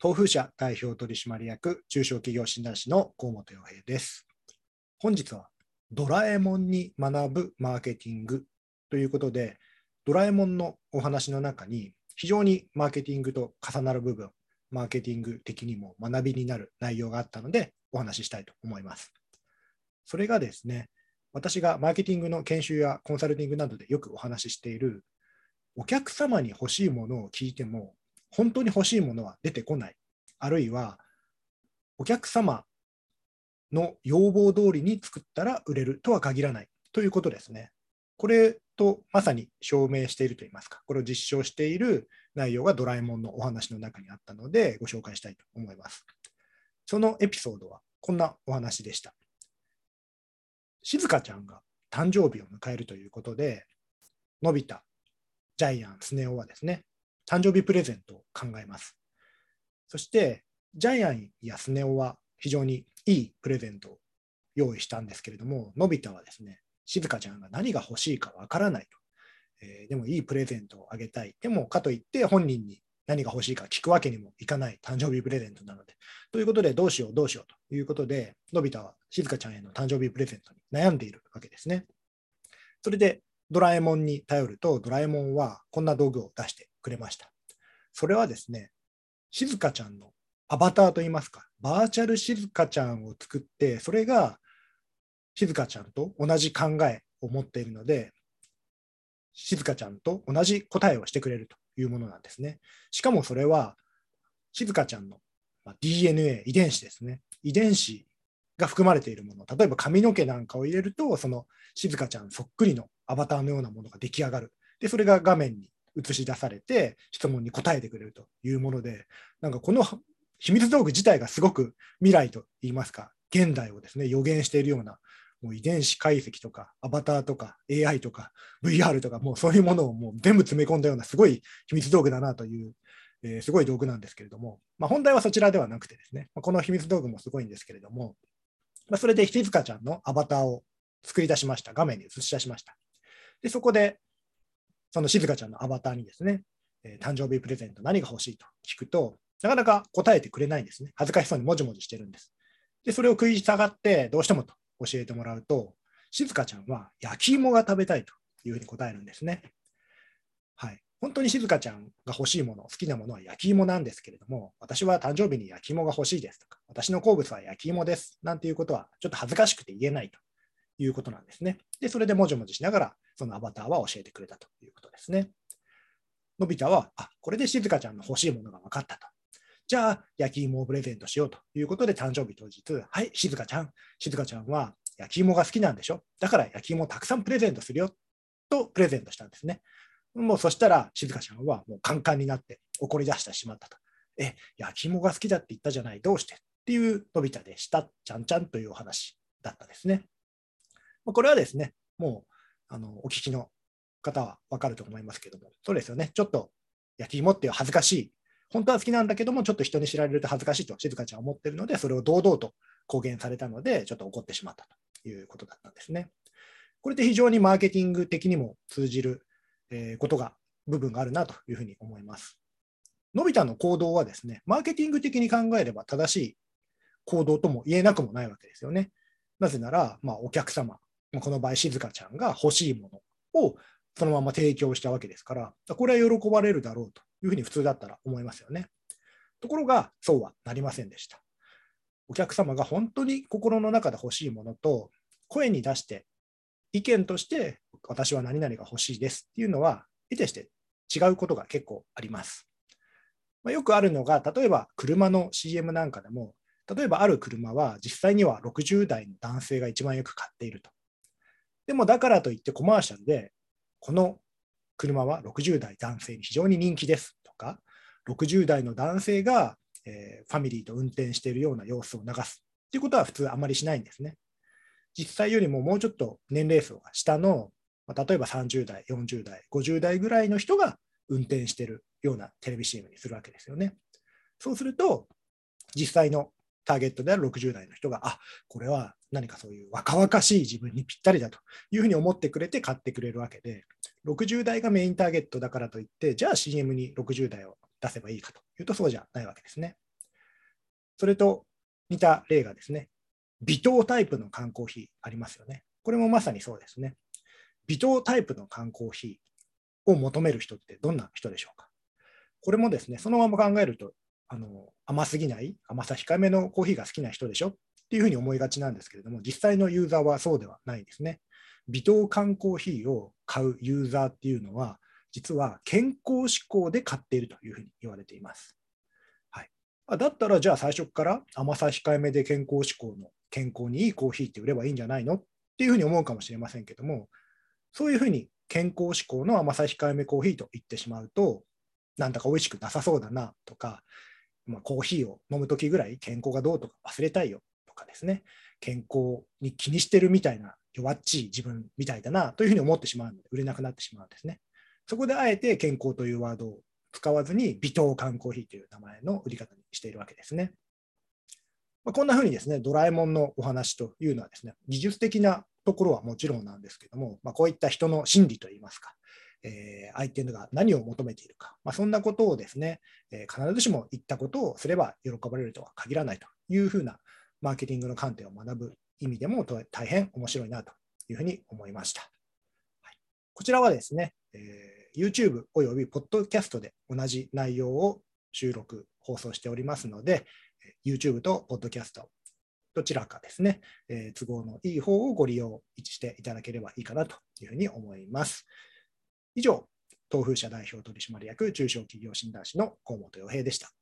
東風社代表取締役中小企業診断士の河本洋平です。本日はドラえもんに学ぶマーケティングということで、ドラえもんのお話の中に非常にマーケティングと重なる部分、マーケティング的にも学びになる内容があったのでお話ししたいと思います。それがですね、私がマーケティングの研修やコンサルティングなどでよくお話ししている、お客様に欲しいものを聞いても、本当に欲しいものは出てこない。あるいは、お客様の要望通りに作ったら売れるとは限らないということですね。これとまさに証明しているといいますか、これを実証している内容がドラえもんのお話の中にあったので、ご紹介したいと思います。そのエピソードはこんなお話でした。静香ちゃんが誕生日を迎えるということで、のび太、ジャイアン、スネ夫はですね、誕生日プレゼントを考えます。そして、ジャイアンやスネ夫は非常にいいプレゼントを用意したんですけれども、のび太はですね、静香ちゃんが何が欲しいかわからないと。えーでもいいプレゼントをあげたい。でもかといって本人に何が欲しいか聞くわけにもいかない誕生日プレゼントなので。ということで、どうしよう、どうしようということで、のび太は静香ちゃんへの誕生日プレゼントに悩んでいるわけですね。それで、ドラえもんに頼ると、ドラえもんはこんな道具を出してくれました。それはですね、静香ちゃんのアバターといいますか、バーチャル静香ちゃんを作って、それが静香ちゃんと同じ考えを持っているので、静香ちゃんと同じ答えをしてくれるというものなんですね。しかもそれは、静香ちゃんの DNA、遺伝子ですね。遺伝子が含まれているもの、例えば髪の毛なんかを入れると、その静香ちゃんそっくりのアバターのようなものが出来上がる。で、それが画面に映し出されて、質問に答えてくれるというもので、なんかこの秘密道具自体がすごく未来といいますか、現代をですね、予言しているような、もう遺伝子解析とか、アバターとか、AI とか、VR とか、もうそういうものをもう全部詰め込んだような、すごい秘密道具だなという、えーすごい道具なんですけれども、まあ、本題はそちらではなくてですね、まこの秘密道具もすごいんですけれども、まあ、それで静香ちゃんのアバターを作り出しました。画面に映し出しました。で、そこで、その静香ちゃんのアバターにですね、えー誕生日プレゼント何が欲しいと聞くと、なかなか答えてくれないんですね。恥ずかしそうにもじもじしてるんです。で、それを食い下がって、どうしてもと教えてもらうと、静香ちゃんは焼き芋が食べたいというふうに答えるんですね。はい。本当に静香ちゃんが欲しいもの、好きなものは焼き芋なんですけれども、私は誕生日に焼き芋が欲しいですとか、私の好物は焼き芋ですなんていうことは、ちょっと恥ずかしくて言えないということなんですね。で、それでもじもじしながら、そのアバターは教えてくれたということですね。のび太は、あ、これで静香ちゃんの欲しいものが分かったと。じゃあ、焼き芋をプレゼントしようということで、誕生日当日、はい、静香ちゃん、静香ちゃんは焼き芋が好きなんでしょ？だから焼き芋をたくさんプレゼントするよとプレゼントしたんですね。もうそしたら、静香ちゃんはもうカンカンになって怒り出してしまったと。え、焼き芋が好きだって言ったじゃない、どうしてっていうのび太でした、ちゃんちゃんというお話だったですね。まこれはですね、もうあのお聞きの方は分かると思いますけども、そうですよね、ちょっと焼き芋っていう恥ずかしい、本当は好きなんだけども、ちょっと人に知られると恥ずかしいと静香ちゃんは思ってるので、それを堂々と公言されたので、ちょっと怒ってしまったということだったんですね。これで非常にマーケティング的にも通じるえーことが、部分があるなというふうに思います。のび太の行動はですね、マーケティング的に考えれば正しい行動とも言えなくもないわけですよね。なぜなら、まあ、お客様、まあこの場合、静香ちゃんが欲しいものをそのまま提供したわけですから、これは喜ばれるだろうというふうに普通だったら思いますよね。ところが、そうはなりませんでした。お客様が本当に心の中で欲しいものと、声に出して意見として私は何々が欲しいですっていうのは、得てして違うことが結構あります。まあ、よくあるのが、例えば車の CM なんかでも、例えばある車は実際には60代の男性が一番よく買っていると。でもだからといってコマーシャルで、この車は60代男性に非常に人気ですとか、60代の男性が、えファミリーと運転しているような様子を流すっていうことは普通あまりしないんですね。実際よりももうちょっと年齢層が下の、まあ例えば30代、40代、50代ぐらいの人が運転してるようなテレビ CM にするわけですよね。そうすると、実際のターゲットである60代の人が、あこれは何かそういう若々しい自分にぴったりだというふうに思ってくれて買ってくれるわけで、60代がメインターゲットだからといって、じゃあ CM に60代を出せばいいかというと、そうじゃないわけですね。それと似た例がですね、微糖タイプの缶コーヒーありますよね。これもまさにそうですね。微糖タイプの缶コーヒーを求める人ってどんな人でしょうか？これもですね、そのまま考えると、あの甘すぎない、甘さ控えめのコーヒーが好きな人でしょっていうふうに思いがちなんですけれども、実際のユーザーはそうではないですね。微糖缶コーヒーを買うユーザーっていうのは、実は健康志向で買っているというふうに言われています。はい、だったら、じゃあ最初から甘さ控えめで健康志向の健康にいいコーヒーって売ればいいんじゃないの？っていうふうに思うかもしれませんけども、そういうふうに健康志向の甘さ控えめコーヒーと言ってしまうと、なんだか美味しくなさそうだなとか、まあ、コーヒーを飲むときぐらい健康がどうとか忘れたいよとかですね、健康に気にしてるみたいな弱っちい自分みたいだなというふうに思ってしまうので、売れなくなってしまうんですね。そこであえて健康というワードを使わずに、微糖缶コーヒーという名前の売り方にしているわけですね。まあ、こんなふうにですね、ドラえもんのお話というのはですね、技術的なところはもちろんなんですけども、まあ、こういった人の心理といいますか、えー、相手が何を求めているか、まあ、そんなことをですね、えー、必ずしも言ったことをすれば喜ばれるとは限らないというふうなマーケティングの観点を学ぶ意味でも大変面白いなというふうに思いました。はい、こちらはですね、えー、YouTube および Podcast で同じ内容を収録、放送しておりますので、YouTube と Podcast どちらかですね、えー、都合のいい方をご利用していただければいいかなというふうに思います。以上、東風社代表取締役中小企業診断士の河本洋平でした。